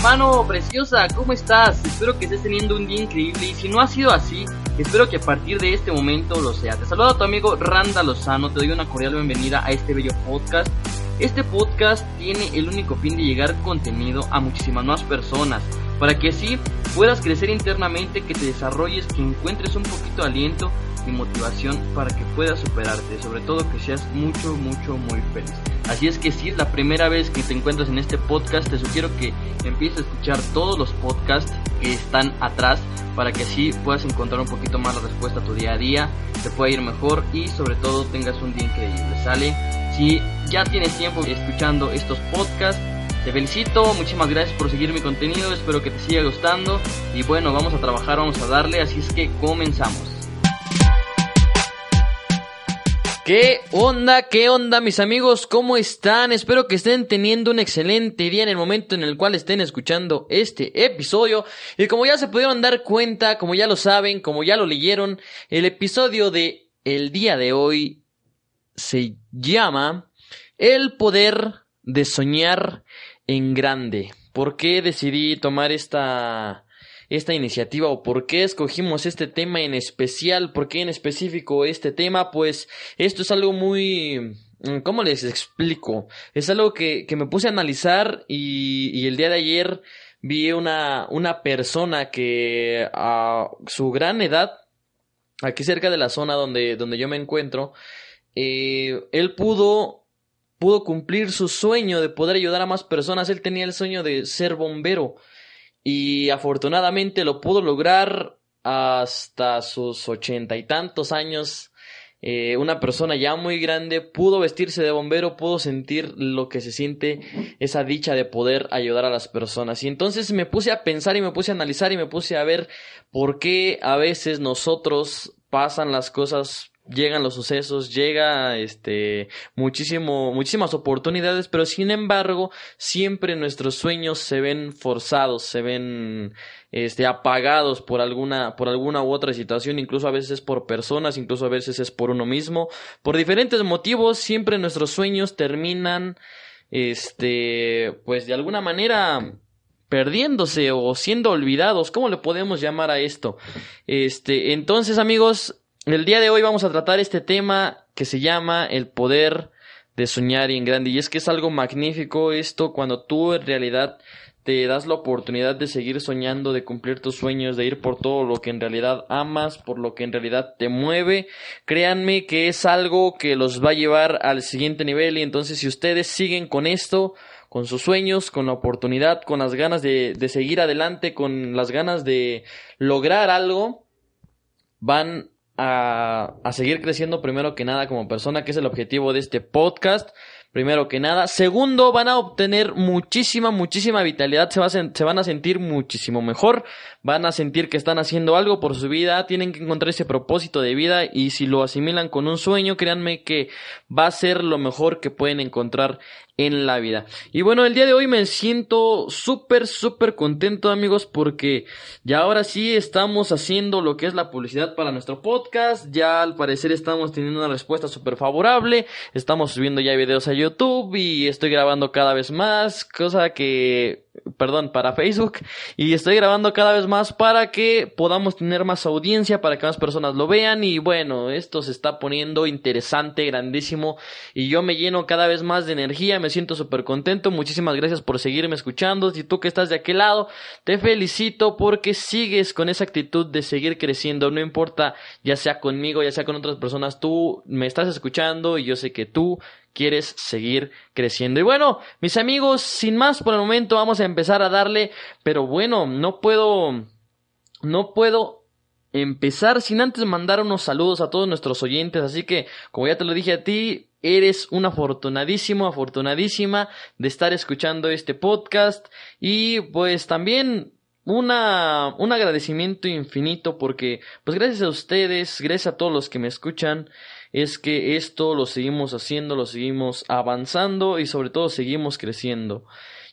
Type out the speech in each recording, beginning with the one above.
hermano, preciosa, ¿cómo estás? Espero que estés teniendo un día increíble y si no ha sido así, espero que a partir de este momento lo sea. Te saluda tu amigo Randa Lozano, te doy una cordial bienvenida a este bello podcast. Este podcast tiene el único fin de llegar contenido a muchísimas más personas, para que así puedas crecer internamente, que te desarrolles, que encuentres un poquito de aliento y motivación para que puedas superarte, sobre todo que seas mucho, mucho, muy feliz. Así es que si es la primera vez que te encuentras en este podcast, te sugiero que empieces a escuchar todos los podcasts que están atrás para que así puedas encontrar un poquito más la respuesta a tu día a día, te pueda ir mejor y sobre todo tengas un día increíble, ¿sale? Si ya tienes tiempo escuchando estos podcasts, te felicito, muchísimas gracias por seguir mi contenido, espero que te siga gustando y bueno, vamos a trabajar, vamos a darle, así es que comenzamos. ¿Qué onda? ¿Qué onda mis amigos? ¿Cómo están? Espero que estén teniendo un excelente día en el momento en el cual estén escuchando este episodio. Y como ya se pudieron dar cuenta, como ya lo saben, como ya lo leyeron, el episodio de el día de hoy se llama El poder de soñar en grande. ¿Por qué decidí tomar esta esta iniciativa o por qué escogimos este tema en especial, por qué en específico este tema, pues esto es algo muy... Mm, ¿Cómo les explico? Es algo que, que me puse a analizar y, y el día de ayer vi una, una persona que a su gran edad, aquí cerca de la zona donde, donde yo me encuentro, eh, él pudo, pudo cumplir su sueño de poder ayudar a más personas. Él tenía el sueño de ser bombero y afortunadamente lo pudo lograr hasta sus ochenta y tantos años. Eh, una persona ya muy grande pudo vestirse de bombero, pudo sentir lo que se siente esa dicha de poder ayudar a las personas. Y entonces me puse a pensar y me puse a analizar y me puse a ver por qué a veces nosotros pasan las cosas llegan los sucesos, llega este muchísimo muchísimas oportunidades, pero sin embargo, siempre nuestros sueños se ven forzados, se ven este apagados por alguna por alguna u otra situación, incluso a veces es por personas, incluso a veces es por uno mismo, por diferentes motivos, siempre nuestros sueños terminan este pues de alguna manera perdiéndose o siendo olvidados, ¿cómo le podemos llamar a esto? Este, entonces, amigos, el día de hoy vamos a tratar este tema que se llama el poder de soñar y en grande. Y es que es algo magnífico esto cuando tú en realidad te das la oportunidad de seguir soñando, de cumplir tus sueños, de ir por todo lo que en realidad amas, por lo que en realidad te mueve. Créanme que es algo que los va a llevar al siguiente nivel y entonces si ustedes siguen con esto, con sus sueños, con la oportunidad, con las ganas de, de seguir adelante, con las ganas de lograr algo, van a, seguir creciendo primero que nada como persona, que es el objetivo de este podcast primero que nada. Segundo, van a obtener muchísima, muchísima vitalidad, se, se, van a sentir muchísimo mejor, van a sentir que están haciendo algo por su vida, tienen que encontrar ese propósito de vida y si lo asimilan con un sueño, créanme que va a ser lo mejor que pueden encontrar en la vida. Y bueno, el día de hoy me siento súper, súper contento amigos porque ya ahora sí estamos haciendo lo que es la publicidad para nuestro podcast. Ya al parecer estamos teniendo una respuesta súper favorable. Estamos subiendo ya videos a YouTube y estoy grabando cada vez más, cosa que perdón, para Facebook y estoy grabando cada vez más para que podamos tener más audiencia, para que más personas lo vean y bueno, esto se está poniendo interesante, grandísimo y yo me lleno cada vez más de energía, me siento súper contento, muchísimas gracias por seguirme escuchando, si tú que estás de aquel lado, te felicito porque sigues con esa actitud de seguir creciendo, no importa ya sea conmigo, ya sea con otras personas, tú me estás escuchando y yo sé que tú quieres seguir creciendo. Y bueno, mis amigos, sin más por el momento vamos a empezar a darle, pero bueno, no puedo, no puedo empezar sin antes mandar unos saludos a todos nuestros oyentes, así que como ya te lo dije a ti, eres un afortunadísimo, afortunadísima de estar escuchando este podcast y pues también una, un agradecimiento infinito porque pues gracias a ustedes, gracias a todos los que me escuchan, es que esto lo seguimos haciendo, lo seguimos avanzando y sobre todo seguimos creciendo.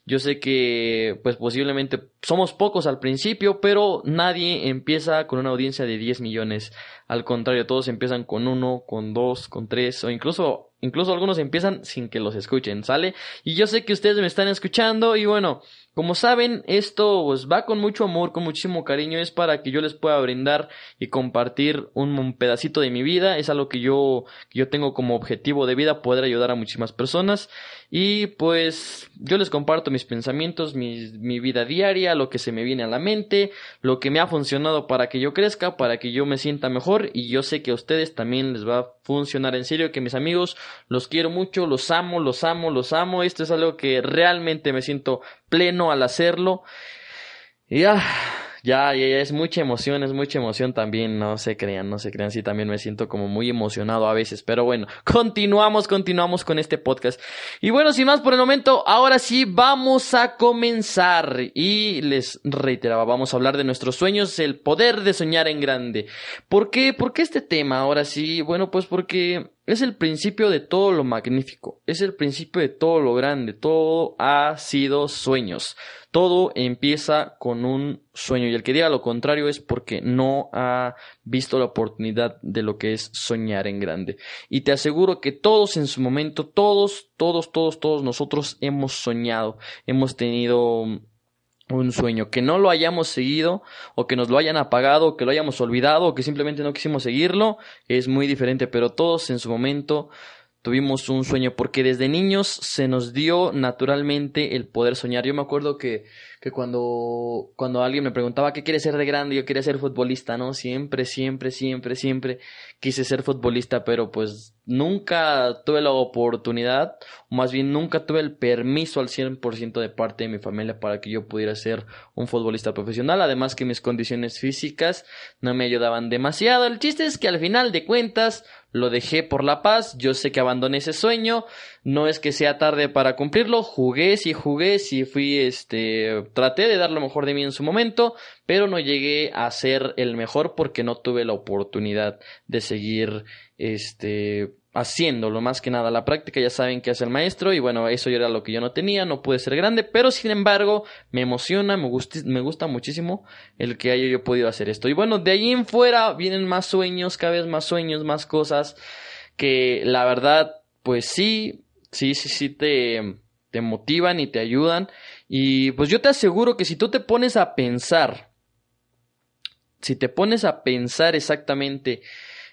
Yo sé que pues posiblemente somos pocos al principio, pero nadie empieza con una audiencia de 10 millones. Al contrario, todos empiezan con uno, con dos, con tres o incluso incluso algunos empiezan sin que los escuchen, ¿sale? Y yo sé que ustedes me están escuchando y bueno, Como saben, esto pues, va con mucho amor, con muchísimo cariño, es para que yo les pueda brindar y compartir un, pedacito de mi vida, es algo que yo, que yo tengo como objetivo de vida, poder ayudar a muchísimas personas. Y pues yo les comparto mis pensamientos, mi, mi vida diaria, lo que se me viene a la mente, lo que me ha funcionado para que yo crezca, para que yo me sienta mejor. Y yo sé que a ustedes también les va a funcionar. En serio, que mis amigos los quiero mucho, los amo, los amo, los amo, esto es algo que realmente me siento pleno al hacerlo. Y ya, ya, ya, es mucha emoción, es mucha emoción también, no se crean, no se crean, sí también me siento como muy emocionado a veces, pero bueno, continuamos, continuamos con este podcast. Y bueno, sin más por el momento, ahora sí vamos a comenzar y les reiteraba, vamos a hablar de nuestros sueños, el poder de soñar en grande. ¿Por qué? ¿Por qué este tema? Ahora sí, bueno, pues porque es el principio de todo lo magnífico, es el principio de todo lo grande, todo ha sido sueños, todo empieza con un sueño y el que diga lo contrario es porque no ha visto la oportunidad de lo que es soñar en grande. Y te aseguro que todos en su momento, todos, todos, todos, todos nosotros hemos soñado, hemos tenido un sueño, que no lo hayamos seguido o que nos lo hayan apagado o que lo hayamos olvidado o que simplemente no quisimos seguirlo, es muy diferente, pero todos en su momento tuvimos un sueño porque desde niños se nos dio naturalmente el poder soñar. Yo me acuerdo que, que cuando, cuando alguien me preguntaba qué quiere ser de grande, yo quería ser futbolista, ¿no? Siempre, siempre, siempre, siempre quise ser futbolista, pero pues nunca tuve la oportunidad, o más bien nunca tuve el permiso al 100% de parte de mi familia para que yo pudiera ser un futbolista profesional, además que mis condiciones físicas no me ayudaban demasiado. El chiste es que al final de cuentas lo dejé por la paz, yo sé que abandoné ese sueño, no es que sea tarde para cumplirlo, jugué, sí jugué, sí fui, este, traté de dar lo mejor de mí en su momento, pero no llegué a ser el mejor porque no tuve la oportunidad de seguir, este, haciéndolo más que nada. La práctica ya saben que hace el maestro y bueno eso era lo que yo no tenía no pude ser grande pero sin embargo me emociona me gusta me gusta muchísimo el que haya yo podido hacer esto. Y bueno de ahí en fuera vienen más sueños cada vez más sueños más cosas que la verdad pues sí sí sí sí te te motivan y te ayudan y pues yo te aseguro que si tú te pones a pensar si te pones a pensar exactamente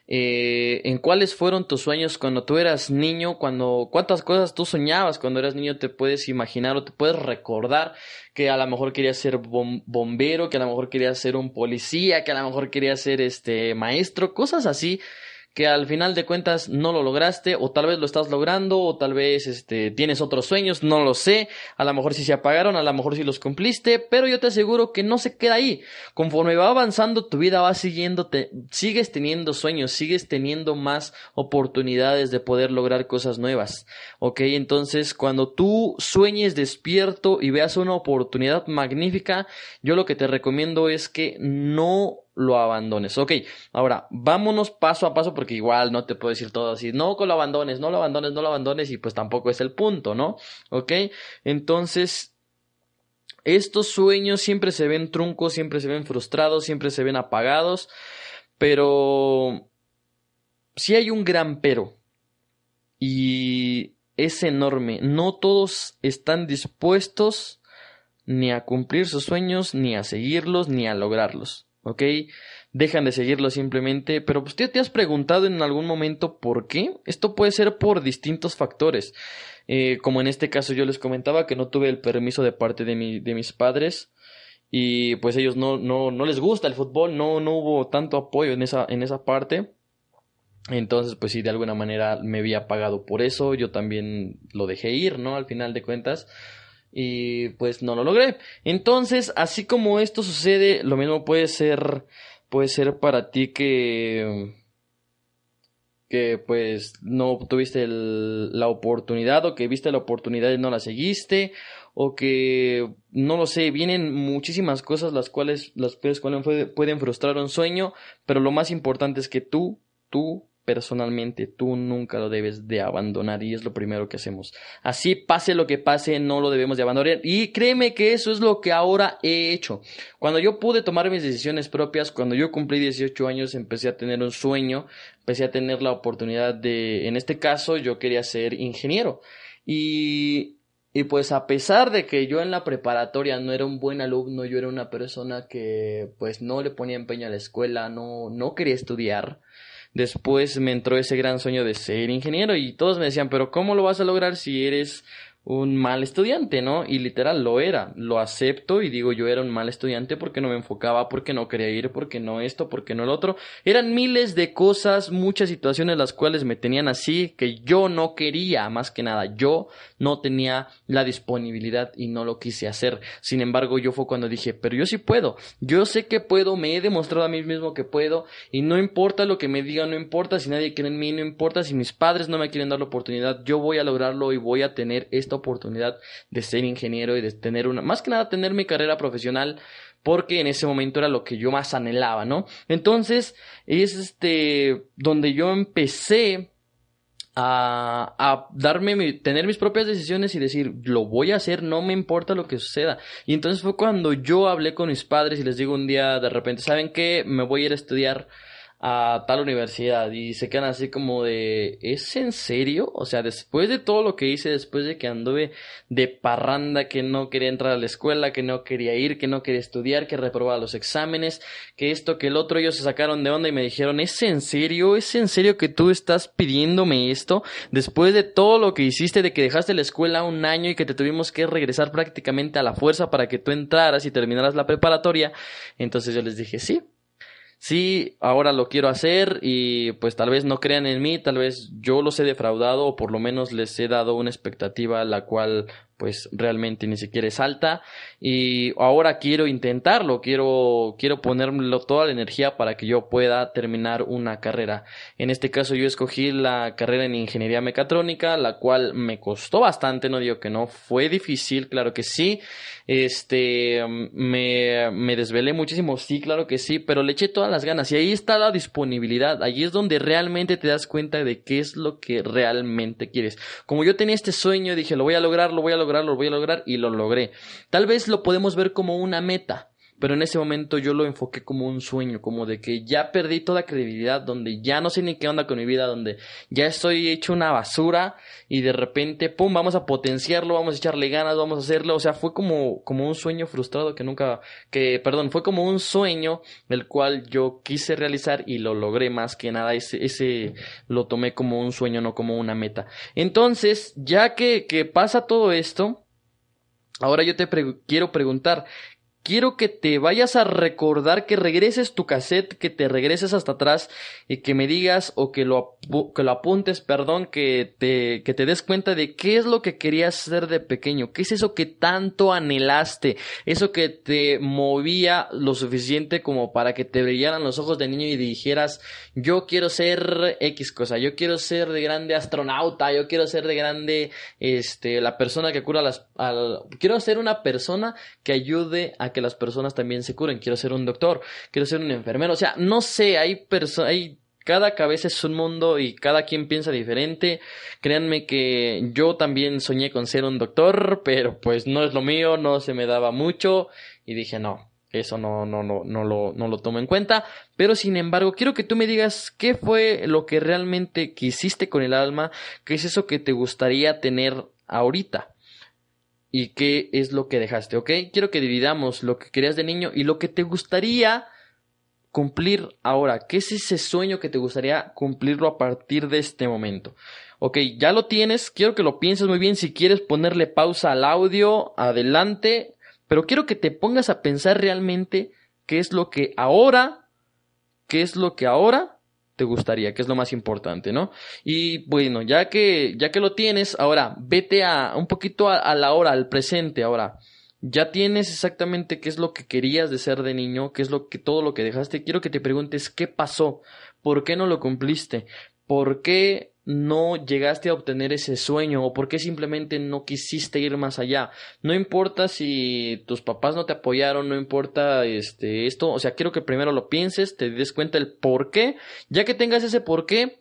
eh, en cuáles fueron tus sueños cuando tú eras niño, cuando cuántas cosas tú soñabas cuando eras niño, te puedes imaginar o te puedes recordar que a lo mejor querías ser bombero, que a lo mejor querías ser un policía, que a lo mejor querías ser este maestro, cosas así que al final de cuentas no lo lograste o tal vez lo estás logrando o tal vez este tienes otros sueños, no lo sé, a lo mejor sí se apagaron, a lo mejor sí los cumpliste, pero yo te aseguro que no se queda ahí. Conforme va avanzando tu vida va siguiéndote, sigues teniendo sueños, sigues teniendo más oportunidades de poder lograr cosas nuevas. ¿Ok? Entonces, cuando tú sueñes despierto y veas una oportunidad magnífica, yo lo que te recomiendo es que no lo abandones. Ok, ahora vámonos paso a paso porque igual no te puedo decir todo así, no lo abandones, no lo abandones, no lo abandones y pues tampoco es el punto, ¿no? Ok, entonces estos sueños siempre se ven truncos, siempre se ven frustrados, siempre se ven apagados, pero si hay un gran pero y es enorme, no todos están dispuestos ni a cumplir sus sueños, ni a seguirlos, ni a lograrlos. ¿Ok? Dejan de seguirlo simplemente, pero pues te, has preguntado en algún momento por qué. Esto puede ser por distintos factores. Eh, como en este caso yo les comentaba que no tuve el permiso de parte de, mi, de mis padres y pues ellos no, no, no les gusta el fútbol, no, no hubo tanto apoyo en esa, en esa parte. Entonces, pues sí, de alguna manera me había pagado por eso, yo también lo dejé ir, ¿no? Al final de cuentas y pues no lo logré. Entonces, así como esto sucede, lo mismo puede ser puede ser para ti que que pues no tuviste la oportunidad o que viste la oportunidad y no la seguiste o que no lo sé, vienen muchísimas cosas las cuales las cuales pueden frustrar un sueño, pero lo más importante es que tú tú personalmente tú nunca lo debes de abandonar y es lo primero que hacemos. Así pase lo que pase, no lo debemos de abandonar y créeme que eso es lo que ahora he hecho. Cuando yo pude tomar mis decisiones propias, cuando yo cumplí 18 años, empecé a tener un sueño, empecé a tener la oportunidad de, en este caso, yo quería ser ingeniero y Y pues a pesar de que yo en la preparatoria no era un buen alumno, yo era una persona que pues no le ponía empeño a la escuela, no, no quería estudiar. Después me entró ese gran sueño de ser ingeniero y todos me decían, pero ¿cómo lo vas a lograr si eres un mal estudiante, ¿no? Y literal lo era, lo acepto y digo yo era un mal estudiante porque no me enfocaba, porque no quería ir, porque no esto, porque no el otro. Eran miles de cosas, muchas situaciones las cuales me tenían así que yo no quería, más que nada, yo no tenía la disponibilidad y no lo quise hacer. Sin embargo, yo fue cuando dije, pero yo sí puedo, yo sé que puedo, me he demostrado a mí mismo que puedo y no importa lo que me digan, no importa si nadie cree en mí, no importa si mis padres no me quieren dar la oportunidad, yo voy a lograrlo y voy a tener esto oportunidad de ser ingeniero y de tener una, más que nada tener mi carrera profesional porque en ese momento era lo que yo más anhelaba, ¿no? Entonces, es este, donde yo empecé a, a darme, tener mis propias decisiones y decir, lo voy a hacer, no me importa lo que suceda. Y entonces fue cuando yo hablé con mis padres y les digo un día de repente, ¿saben qué? Me voy a ir a estudiar a tal universidad y se quedan así como de ¿es en serio? O sea, después de todo lo que hice, después de que anduve de parranda, que no quería entrar a la escuela, que no quería ir, que no quería estudiar, que reprobaba los exámenes, que esto, que el otro, ellos se sacaron de onda y me dijeron ¿es en serio? ¿Es en serio que tú estás pidiéndome esto? Después de todo lo que hiciste, de que dejaste la escuela un año y que te tuvimos que regresar prácticamente a la fuerza para que tú entraras y terminaras la preparatoria, entonces yo les dije sí sí, ahora lo quiero hacer y pues tal vez no crean en mí, tal vez yo los he defraudado o por lo menos les he dado una expectativa la cual pues realmente ni siquiera es alta y ahora quiero intentarlo, quiero quiero ponerlo toda la energía para que yo pueda terminar una carrera. En este caso yo escogí la carrera en ingeniería mecatrónica, la cual me costó bastante, no digo que no, fue difícil, claro que sí. Este me me desvelé muchísimo, sí, claro que sí, pero le eché todas las ganas y ahí está la disponibilidad, ahí es donde realmente te das cuenta de qué es lo que realmente quieres. Como yo tenía este sueño, dije, lo voy a lograr, lo voy a lograr lo voy a lograr y lo logré. Tal vez lo podemos ver como una meta, pero en ese momento yo lo enfoqué como un sueño, como de que ya perdí toda credibilidad, donde ya no sé ni qué onda con mi vida, donde ya estoy hecho una basura y de repente, pum, vamos a potenciarlo, vamos a echarle ganas, vamos a hacerlo, o sea, fue como, como un sueño frustrado que nunca, que, perdón, fue como un sueño el cual yo quise realizar y lo logré más que nada, ese, ese lo tomé como un sueño, no como una meta. Entonces, ya que, que pasa todo esto, Ahora yo te quiero preguntar, quiero que te vayas a recordar, que regreses tu cassette, que te regreses hasta atrás y que me digas o que lo, que lo apuntes, perdón, que te, que te des cuenta de qué es lo que querías ser de pequeño, qué es eso que tanto anhelaste, eso que te movía lo suficiente como para que te brillaran los ojos de niño y dijeras, yo quiero ser X cosa, yo quiero ser de grande astronauta, yo quiero ser de grande, este, la persona que cura las, quiero ser una persona que ayude a que las personas también se curen. Quiero ser un doctor, quiero ser un enfermero. O sea, no sé, hay personas, hay cada cabeza es un mundo y cada quien piensa diferente. Créanme que yo también soñé con ser un doctor, pero pues no es lo mío, no se me daba mucho y dije no, eso no, no, no, no lo, no lo tomo en cuenta. Pero sin embargo, quiero que tú me digas qué fue lo que realmente quisiste con el alma, qué es eso que te gustaría tener ahorita y qué es lo que dejaste, ¿ok? Quiero que dividamos lo que querías de niño y lo que te gustaría cumplir ahora. ¿Qué es ese sueño que te gustaría cumplirlo a partir de este momento? Ok, ya lo tienes, quiero que lo pienses muy bien. Si quieres ponerle pausa al audio, adelante, pero quiero que te pongas a pensar realmente qué es lo que ahora, qué es lo que ahora te gustaría, que es lo más importante, ¿no? Y bueno, ya que, ya que lo tienes, ahora vete a un poquito a, la hora, al presente, ahora. Ya tienes exactamente qué es lo que querías de ser de niño, qué es lo que todo lo que dejaste. Quiero que te preguntes qué pasó, por qué no lo cumpliste, por qué no llegaste a obtener ese sueño o por qué simplemente no quisiste ir más allá. No importa si tus papás no te apoyaron, no importa este esto, o sea, quiero que primero lo pienses, te des cuenta el por qué, ya que tengas ese por qué,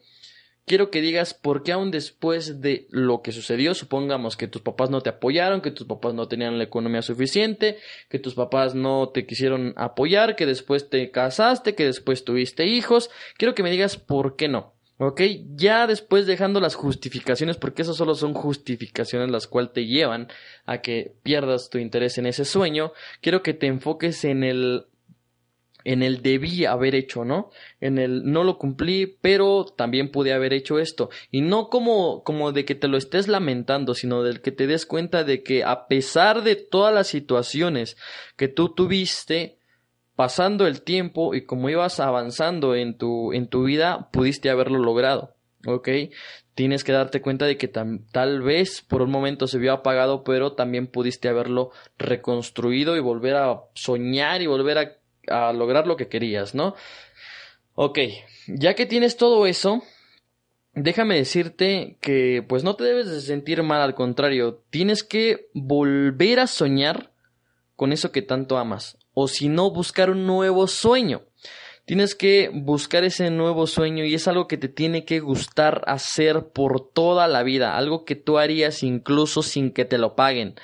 quiero que digas por qué aún después de lo que sucedió, supongamos que tus papás no te apoyaron, que tus papás no tenían la economía suficiente, que tus papás no te quisieron apoyar, que después te casaste, que después tuviste hijos, quiero que me digas por qué no. ¿Ok? Ya después dejando las justificaciones, porque eso solo son justificaciones las cuales te llevan a que pierdas tu interés en ese sueño, quiero que te enfoques en el en el debí haber hecho, ¿no? En el no lo cumplí, pero también pude haber hecho esto. Y no como, como de que te lo estés lamentando, sino del que te des cuenta de que a pesar de todas las situaciones que tú tuviste, pasando el tiempo y como ibas avanzando en tu, en tu vida, pudiste haberlo logrado. ¿Ok? Tienes que darte cuenta de que tal vez por un momento se vio apagado, pero también pudiste haberlo reconstruido y volver a soñar y volver a, a lograr lo que querías, ¿no? Ok, ya que tienes todo eso, déjame decirte que pues no te debes de sentir mal, al contrario, tienes que volver a soñar con eso que tanto amas o si no, buscar un nuevo sueño. Tienes que buscar ese nuevo sueño y es algo que te tiene que gustar hacer por toda la vida, algo que tú harías incluso sin que te lo paguen,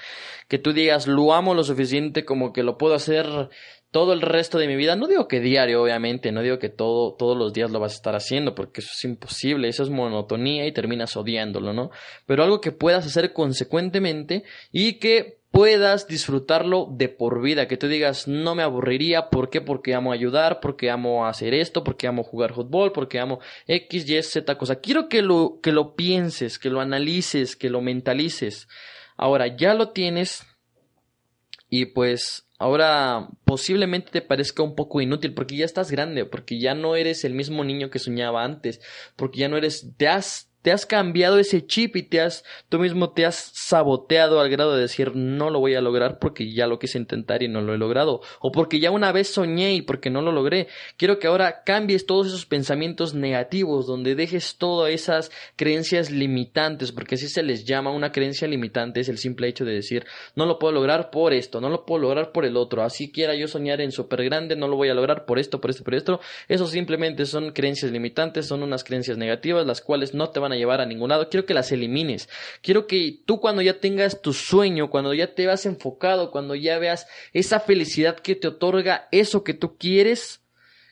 que tú digas lo amo lo suficiente como que lo puedo hacer todo el resto de mi vida. No digo que diario, obviamente, no digo que todo, todos los días lo vas a estar haciendo, porque eso es imposible, eso es monotonía y terminas odiándolo, ¿no? Pero algo que puedas hacer consecuentemente y que puedas disfrutarlo de por vida, que tú digas, no me aburriría, ¿por qué? Porque amo ayudar, porque amo hacer esto, porque amo jugar fútbol, porque amo X, Y, Z cosa. Quiero que lo, que lo pienses, que lo analices, que lo mentalices. Ahora, ya lo tienes y pues ahora posiblemente te parezca un poco inútil porque ya estás grande, porque ya no eres el mismo niño que soñaba antes, porque ya no eres, te te has cambiado ese chip y te has, tú mismo te has saboteado al grado de decir no lo voy a lograr porque ya lo quise intentar y no lo he logrado. O porque ya una vez soñé y porque no lo logré. Quiero que ahora cambies todos esos pensamientos negativos, donde dejes todas esas creencias limitantes, porque así se les llama una creencia limitante, es el simple hecho de decir no lo puedo lograr por esto, no lo puedo lograr por el otro. Así quiera yo soñar en súper grande, no lo voy a lograr por esto, por esto, por esto. Eso simplemente son creencias limitantes, son unas creencias negativas, las cuales no te van a llevar a ningún lado, quiero que las elimines. Quiero que tú cuando ya tengas tu sueño, cuando ya te vas enfocado, cuando ya veas esa felicidad que te otorga eso que tú quieres,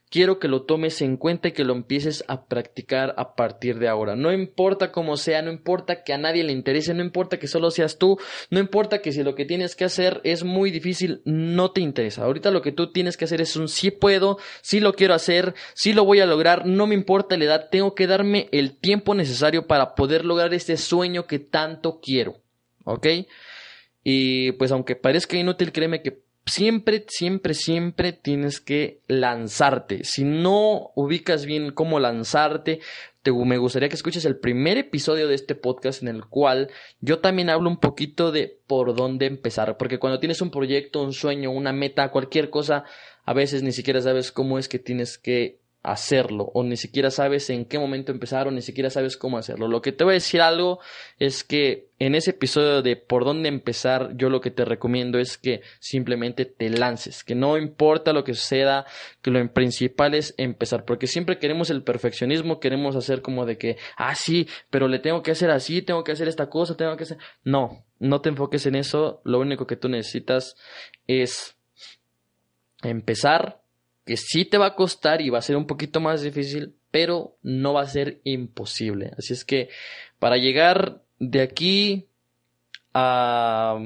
quiero que lo tomes en cuenta y que lo empieces a practicar a partir de ahora. No importa cómo sea, no importa que a nadie le interese, no importa que solo seas tú, no importa que si lo que tienes que hacer es muy difícil, no te interesa. Ahorita lo que tú tienes que hacer es un sí puedo, sí lo quiero hacer, sí lo voy a lograr, no me importa la edad, tengo que darme el tiempo necesario para poder lograr este sueño que tanto quiero. ¿Ok? Y pues aunque parezca inútil, créeme que siempre, siempre, siempre tienes que lanzarte. Si no ubicas bien cómo lanzarte, te, me gustaría que escuches el primer episodio de este podcast en el cual yo también hablo un poquito de por dónde empezar. Porque cuando tienes un proyecto, un sueño, una meta, cualquier cosa, a veces ni siquiera sabes cómo es que tienes que hacerlo o ni siquiera sabes en qué momento empezar o ni siquiera sabes cómo hacerlo. Lo que te voy a decir algo es que en ese episodio de por dónde empezar, yo lo que te recomiendo es que simplemente te lances, que no importa lo que suceda, que lo principal es empezar, porque siempre queremos el perfeccionismo, queremos hacer como de que, ah, sí, pero le tengo que hacer así, tengo que hacer esta cosa, tengo que hacer... No, no te enfoques en eso, lo único que tú necesitas es empezar que sí te va a costar y va a ser un poquito más difícil, pero no va a ser imposible. Así es que para llegar de aquí a,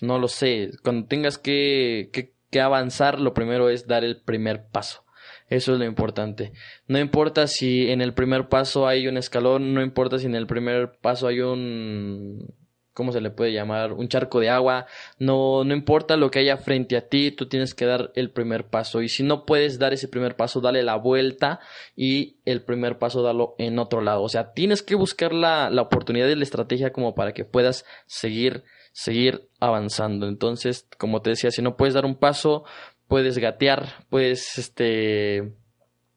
no lo sé, cuando tengas que, que, que avanzar, lo primero es dar el primer paso. Eso es lo importante. No importa si en el primer paso hay un escalón, no importa si en el primer paso hay un ¿cómo se le puede llamar? Un charco de agua. No, no importa lo que haya frente a ti, tú tienes que dar el primer paso. Y si no puedes dar ese primer paso, dale la vuelta y el primer paso dalo en otro lado. O sea, tienes que buscar la, la oportunidad y la estrategia como para que puedas seguir, seguir avanzando. Entonces, como te decía, si no puedes dar un paso, puedes gatear, puedes, este,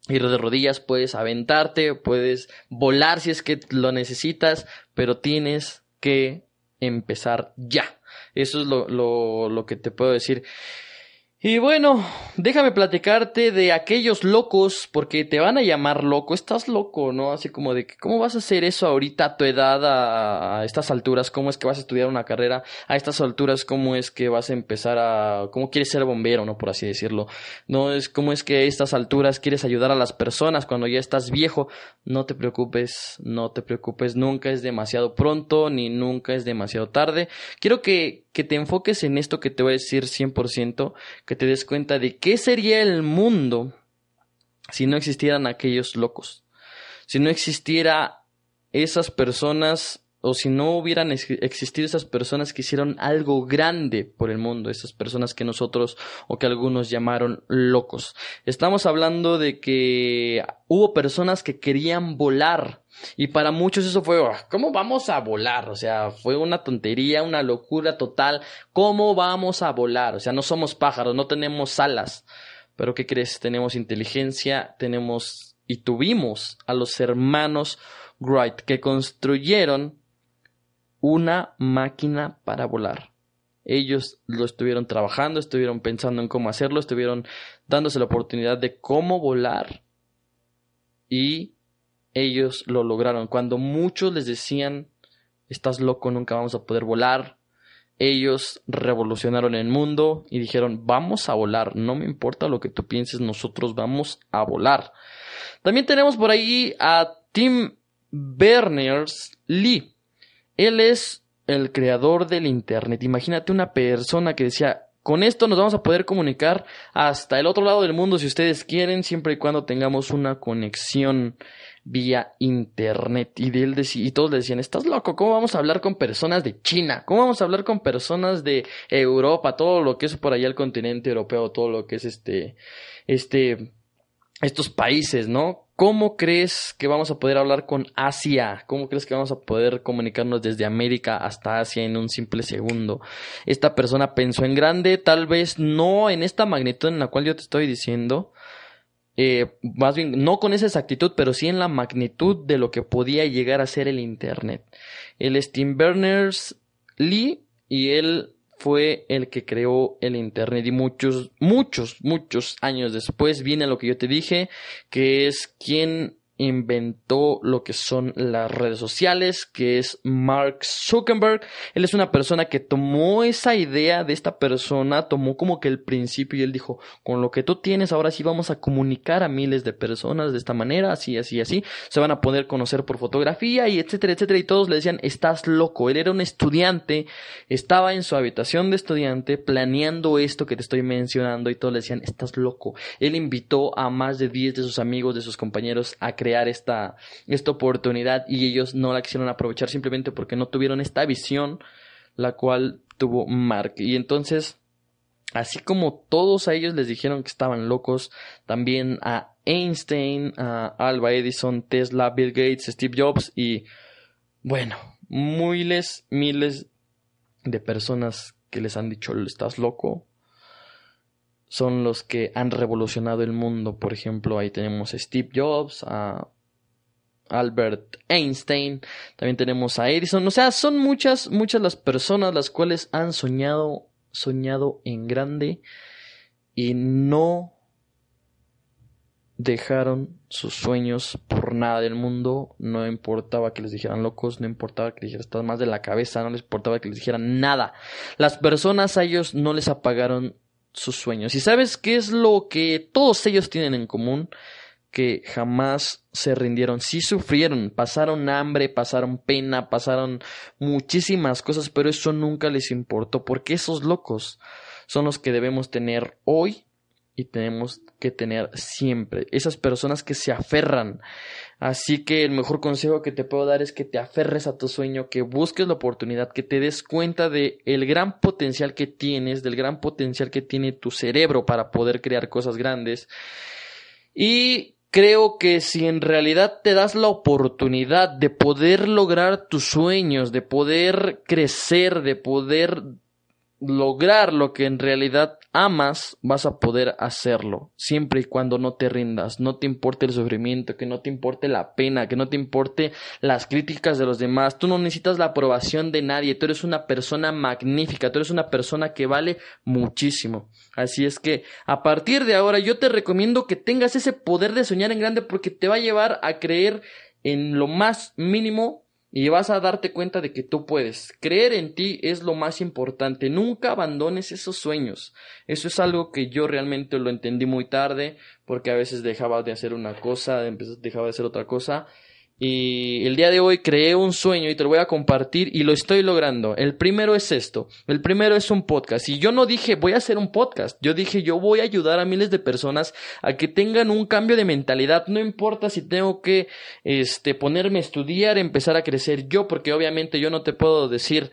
ir de rodillas, puedes aventarte, puedes volar si es que lo necesitas, pero tienes que empezar ya. Eso es lo, lo, lo que te puedo decir. Y bueno, déjame platicarte de aquellos locos, porque te van a llamar loco, estás loco, ¿no? Así como de que, ¿cómo vas a hacer eso ahorita a tu edad, a, estas alturas? ¿Cómo es que vas a estudiar una carrera? A estas alturas, ¿cómo es que vas a empezar a, cómo quieres ser bombero, ¿no? Por así decirlo. No es, ¿cómo es que a estas alturas quieres ayudar a las personas cuando ya estás viejo? No te preocupes, no te preocupes, nunca es demasiado pronto, ni nunca es demasiado tarde. Quiero que, que te enfoques en esto que te voy a decir 100%, que te des cuenta de qué sería el mundo si no existieran aquellos locos, si no existiera esas personas o si no hubieran existido esas personas que hicieron algo grande por el mundo, esas personas que nosotros o que algunos llamaron locos. Estamos hablando de que hubo personas que querían volar y para muchos eso fue, ah, ¿cómo vamos a volar? O sea, fue una tontería, una locura total. ¿Cómo vamos a volar? O sea, no somos pájaros, no tenemos alas. Pero ¿qué crees? Tenemos inteligencia, tenemos y tuvimos a los hermanos Wright que construyeron una máquina para volar. Ellos lo estuvieron trabajando, estuvieron pensando en cómo hacerlo, estuvieron dándose la oportunidad de cómo volar y ellos lo lograron. Cuando muchos les decían, estás loco, nunca vamos a poder volar, ellos revolucionaron el mundo y dijeron, vamos a volar, no me importa lo que tú pienses, nosotros vamos a volar. También tenemos por ahí a Tim Berners-Lee. Él es el creador del Internet. Imagínate una persona que decía, con esto nos vamos a poder comunicar hasta el otro lado del mundo si ustedes quieren, siempre y cuando tengamos una conexión vía internet. Y, de él y todos le decían, estás loco, ¿cómo vamos a hablar con personas de China? ¿Cómo vamos a hablar con personas de Europa? Todo lo que es por allá el continente europeo, todo lo que es este, este, estos países, ¿no? ¿Cómo crees que vamos a poder hablar con Asia? ¿Cómo crees que vamos a poder comunicarnos desde América hasta Asia en un simple segundo? Esta persona pensó en grande, tal vez no en esta magnitud en la cual yo te estoy diciendo, eh, más bien no con esa exactitud, pero sí en la magnitud de lo que podía llegar a ser el Internet. El Steam Berners Lee y él fue el que creó el Internet y muchos, muchos, muchos años después viene lo que yo te dije, que es quien inventó lo que son las redes sociales, que es Mark Zuckerberg. Él es una persona que tomó esa idea de esta persona, tomó como que el principio y él dijo, con lo que tú tienes ahora sí vamos a comunicar a miles de personas de esta manera, así, así, así. Se van a poder conocer por fotografía y etcétera, etcétera. Y todos le decían, estás loco. Él era un estudiante, estaba en su habitación de estudiante planeando esto que te estoy mencionando y todos le decían, estás loco. Él invitó a más de 10 de sus amigos, de sus compañeros a crear esta, esta oportunidad y ellos no la quisieron aprovechar simplemente porque no tuvieron esta visión la cual tuvo Mark. Y entonces, así como todos a ellos les dijeron que estaban locos, también a Einstein, a Alba Edison, Tesla, Bill Gates, Steve Jobs y bueno, miles, miles de personas que les han dicho estás loco, son los que han revolucionado el mundo. Por ejemplo, ahí tenemos a Steve Jobs, a Albert Einstein, también tenemos a Edison. O sea, son muchas, muchas las personas las cuales han soñado, soñado en grande y no dejaron sus sueños por nada del mundo, no importaba que les dijeran locos, no importaba que les dijeran estás más de la cabeza, no les importaba que les dijeran nada. Las personas a ellos no les apagaron sus sueños. ¿Y sabes qué es lo que todos ellos tienen en común? Que jamás se rindieron, sí sufrieron, pasaron hambre, pasaron pena, pasaron muchísimas cosas, pero eso nunca les importó, porque esos locos son los que debemos tener hoy y tenemos que tener siempre. Esas personas que se aferran. Así que el mejor consejo que te puedo dar es que te aferres a tu sueño, que busques la oportunidad, que te des cuenta de el gran potencial que tienes, del gran potencial que tiene tu cerebro para poder crear cosas grandes. Y creo que si en realidad te das la oportunidad de poder lograr tus sueños, de poder crecer, de poder lograr lo que en realidad amas, vas a poder hacerlo, siempre y cuando no te rindas, no te importe el sufrimiento, que no te importe la pena, que no te importe las críticas de los demás, tú no necesitas la aprobación de nadie, tú eres una persona magnífica, tú eres una persona que vale muchísimo. Así es que a partir de ahora yo te recomiendo que tengas ese poder de soñar en grande porque te va a llevar a creer en lo más mínimo y vas a darte cuenta de que tú puedes. Creer en ti es lo más importante. Nunca abandones esos sueños. Eso es algo que yo realmente lo entendí muy tarde porque a veces dejaba de hacer una cosa, dejaba de hacer otra cosa y el día de hoy creé un sueño y te lo voy a compartir y lo estoy logrando. El primero es esto. El primero es un podcast. Y yo no dije voy a hacer un podcast. Yo dije yo voy a ayudar a miles de personas a que tengan un cambio de mentalidad. No importa si tengo que este, ponerme a estudiar, empezar a crecer yo, porque obviamente yo no te puedo decir,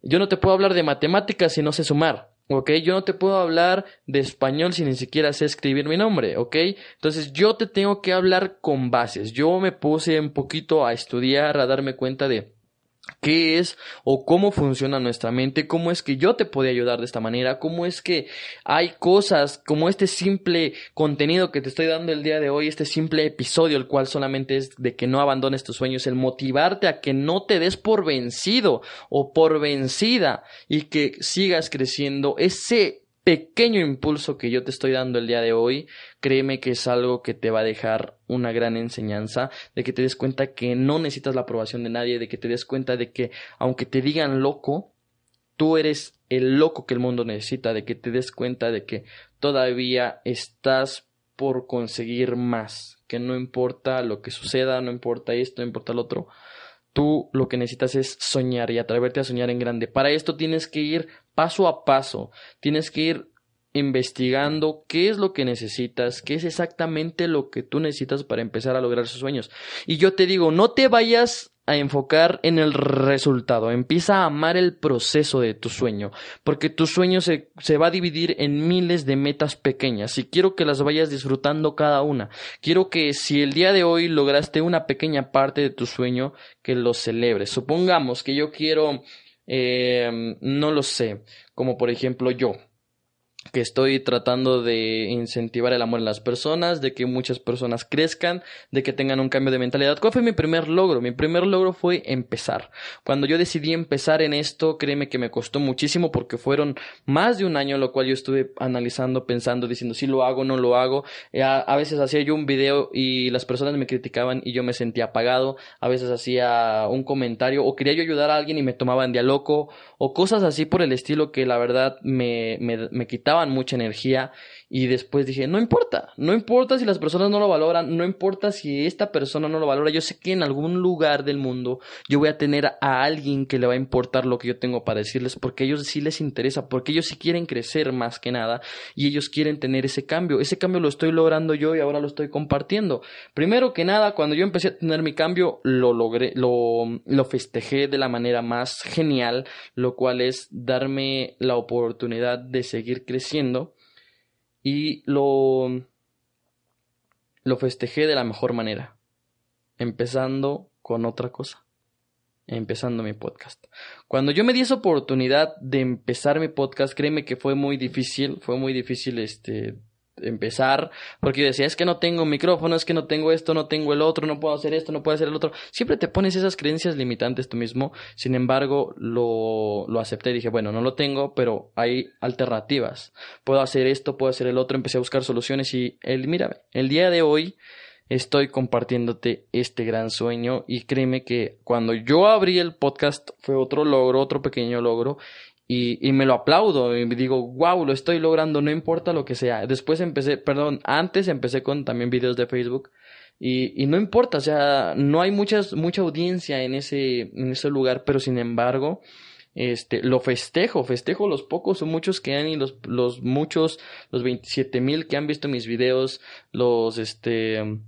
yo no te puedo hablar de matemáticas si no sé sumar. ¿Ok? Yo no te puedo hablar de español si ni siquiera sé escribir mi nombre, ¿ok? Entonces yo te tengo que hablar con bases. Yo me puse un poquito a estudiar, a darme cuenta de qué es o cómo funciona nuestra mente, cómo es que yo te puedo ayudar de esta manera, cómo es que hay cosas como este simple contenido que te estoy dando el día de hoy, este simple episodio, el cual solamente es de que no abandones tus sueños, el motivarte a que no te des por vencido o por vencida y que sigas creciendo, ese pequeño impulso que yo te estoy dando el día de hoy, créeme que es algo que te va a dejar una gran enseñanza, de que te des cuenta que no necesitas la aprobación de nadie, de que te des cuenta de que aunque te digan loco, tú eres el loco que el mundo necesita, de que te des cuenta de que todavía estás por conseguir más, que no importa lo que suceda, no importa esto, no importa lo otro, Tú lo que necesitas es soñar y atreverte a soñar en grande. Para esto tienes que ir paso a paso, tienes que ir investigando qué es lo que necesitas, qué es exactamente lo que tú necesitas para empezar a lograr esos sueños. Y yo te digo, no te vayas a enfocar en el resultado, empieza a amar el proceso de tu sueño, porque tu sueño se, se, va a dividir en miles de metas pequeñas y quiero que las vayas disfrutando cada una. Quiero que si el día de hoy lograste una pequeña parte de tu sueño, que lo celebres. Supongamos que yo quiero, eh, no lo sé, como por ejemplo yo, que estoy tratando de incentivar el amor en las personas, de que muchas personas crezcan, de que tengan un cambio de mentalidad. ¿Cuál fue mi primer logro? Mi primer logro fue empezar. Cuando yo decidí empezar en esto, créeme que me costó muchísimo porque fueron más de un año lo cual yo estuve analizando, pensando, diciendo si lo hago, no lo hago. Eh, a, veces hacía yo un video y las personas me criticaban y yo me sentía apagado. A veces hacía un comentario o quería yo ayudar a alguien y me tomaban de loco o cosas así por el estilo que la verdad me, me, me quitaban mucha energía y después dije, no importa, no importa si las personas no lo valoran, no importa si esta persona no lo valora, yo sé que en algún lugar del mundo yo voy a tener a alguien que le va a importar lo que yo tengo para decirles porque ellos sí les interesa, porque ellos sí quieren crecer más que nada y ellos quieren tener ese cambio, ese cambio lo estoy logrando yo y ahora lo estoy compartiendo. Primero que nada, cuando yo empecé a tener mi cambio, lo logré, lo, lo festejé de la manera más genial, lo cual es darme la oportunidad de seguir creciendo y lo, lo festejé de la mejor manera, empezando con otra cosa, empezando mi podcast. Cuando yo me di esa oportunidad de empezar mi podcast, créeme que fue muy difícil, fue muy difícil este empezar, porque yo decía, es que no tengo micrófono, es que no tengo esto, no tengo el otro, no puedo hacer esto, no puedo hacer el otro. Siempre te pones esas creencias limitantes tú mismo. Sin embargo, lo, lo acepté y dije, bueno, no lo tengo, pero hay alternativas. Puedo hacer esto, puedo hacer el otro. Empecé a buscar soluciones y el, mira, el día de hoy estoy compartiéndote este gran sueño y créeme que cuando yo abrí el podcast fue otro logro, otro pequeño logro y, y, me lo aplaudo y digo, wow, lo estoy logrando, no importa lo que sea. Después empecé, perdón, antes empecé con también videos de Facebook y, y no importa, o sea, no hay muchas, mucha audiencia en ese, en ese lugar, pero sin embargo, este, lo festejo, festejo los pocos o muchos que han y los, los muchos, los 27 mil que han visto mis videos, los, este,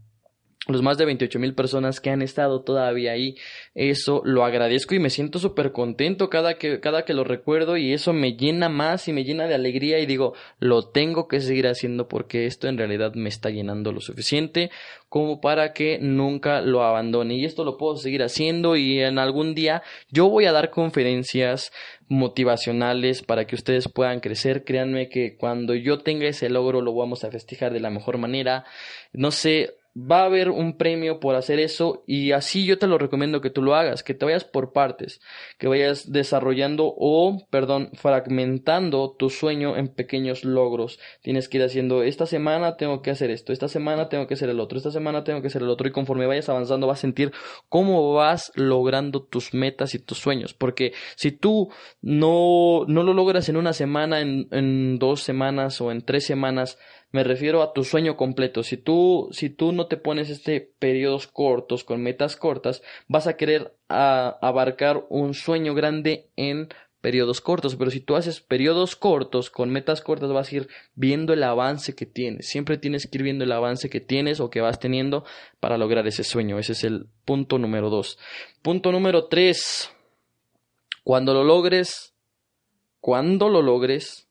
los más de 28 mil personas que han estado todavía ahí. Eso lo agradezco y me siento súper contento cada que, cada que lo recuerdo y eso me llena más y me llena de alegría y digo, lo tengo que seguir haciendo porque esto en realidad me está llenando lo suficiente como para que nunca lo abandone. Y esto lo puedo seguir haciendo y en algún día yo voy a dar conferencias motivacionales para que ustedes puedan crecer. Créanme que cuando yo tenga ese logro lo vamos a festejar de la mejor manera. No sé, va a haber un premio por hacer eso y así yo te lo recomiendo que tú lo hagas, que te vayas por partes, que vayas desarrollando o, perdón, fragmentando tu sueño en pequeños logros. Tienes que ir haciendo, esta semana tengo que hacer esto, esta semana tengo que hacer el otro, esta semana tengo que hacer el otro y conforme vayas avanzando vas a sentir cómo vas logrando tus metas y tus sueños, porque si tú no, no lo logras en una semana, en, en dos semanas o en tres semanas, me refiero a tu sueño completo. Si tú, si tú no te pones este periodos cortos, con metas cortas, vas a querer abarcar un sueño grande en periodos cortos, pero si tú haces periodos cortos con metas cortas vas a ir viendo el avance que tienes. Siempre tienes que ir viendo el avance que tienes o que vas teniendo para lograr ese sueño. Ese es el punto número dos. Punto número tres. Cuando lo logres, cuando lo logres,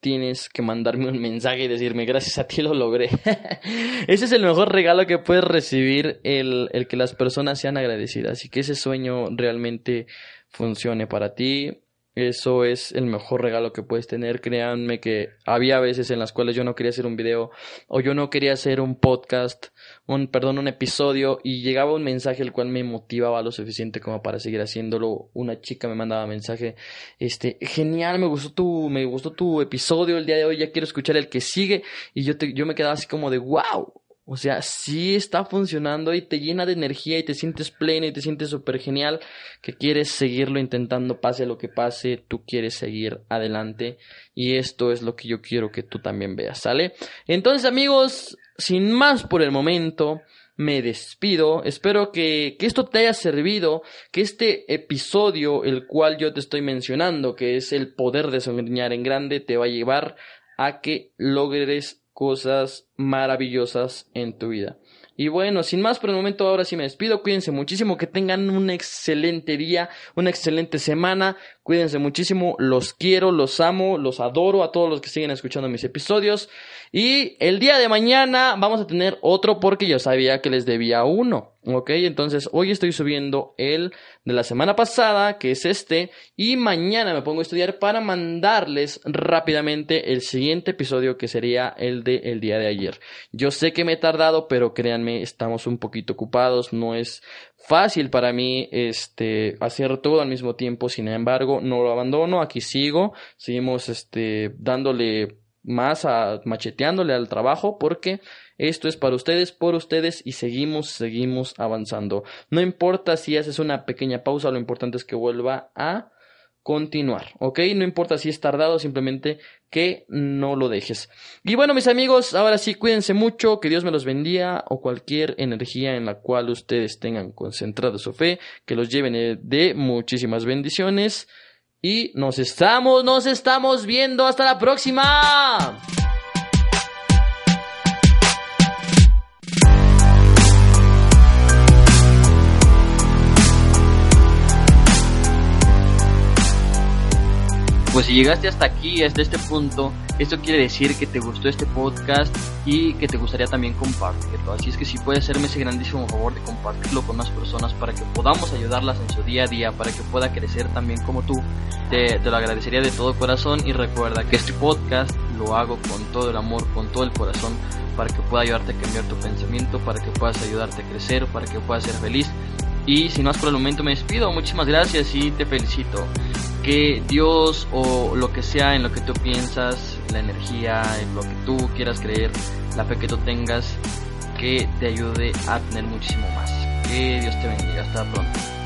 tienes que mandarme un mensaje y decirme gracias a ti lo logré. ese es el mejor regalo que puedes recibir, el, el que las personas sean agradecidas y que ese sueño realmente funcione para ti. Eso es el mejor regalo que puedes tener. Créanme que había veces en las cuales yo no quería hacer un video o yo no quería hacer un podcast, un perdón, un episodio y llegaba un mensaje el cual me motivaba lo suficiente como para seguir haciéndolo. Una chica me mandaba mensaje, este, genial, me gustó tu me gustó tu episodio el día de hoy, ya quiero escuchar el que sigue y yo te, yo me quedaba así como de wow, o sea, sí está funcionando y te llena de energía y te sientes pleno y te sientes súper genial que quieres seguirlo intentando, pase lo que pase, tú quieres seguir adelante y esto es lo que yo quiero que tú también veas, ¿sale? Entonces amigos, sin más por el momento, me despido. Espero que, que, esto te haya servido, que este episodio, el cual yo te estoy mencionando, que es el poder de soñar en grande, te va a llevar a que logres cosas maravillosas en tu vida. Y bueno, sin más por el momento, ahora sí me despido. Cuídense muchísimo, que tengan un excelente día, una excelente semana. Cuídense muchísimo, los quiero, los amo, los adoro a todos los que siguen escuchando mis episodios. Y el día de mañana vamos a tener otro porque yo sabía que les debía uno. Ok, entonces hoy estoy subiendo el de la semana pasada, que es este, y mañana me pongo a estudiar para mandarles rápidamente el siguiente episodio que sería el de el día de ayer. Yo sé que me he tardado, pero créanme, estamos un poquito ocupados, no es fácil para mí este hacer todo al mismo tiempo, sin embargo, no lo abandono, aquí sigo, seguimos este dándole más a macheteándole al trabajo porque esto es para ustedes, por ustedes y seguimos, seguimos avanzando. No importa si haces una pequeña pausa, lo importante es que vuelva a continuar, ¿ok? No importa si es tardado, simplemente que no lo dejes. Y bueno, mis amigos, ahora sí, cuídense mucho, que Dios me los bendiga o cualquier energía en la cual ustedes tengan concentrada su fe, que los lleven de muchísimas bendiciones. Y nos estamos, nos estamos viendo. Hasta la próxima. Pues si llegaste hasta aquí, hasta este punto, esto quiere decir que te gustó este podcast y que te gustaría también compartirlo. Así es que si puedes hacerme ese grandísimo favor de compartirlo con más personas para que podamos ayudarlas en su día a día, para que pueda crecer también como tú, te, te lo agradecería de todo corazón y recuerda que este podcast lo hago con todo el amor, con todo el corazón, para que pueda ayudarte a cambiar tu pensamiento, para que puedas ayudarte a crecer, para que puedas ser feliz. Y sin más por el momento me despido, muchísimas gracias y te felicito que Dios o lo que sea en lo que tú piensas, la energía, en lo que tú quieras creer, la fe que tú tengas, que te ayude a tener muchísimo más. Que Dios te bendiga. Hasta pronto.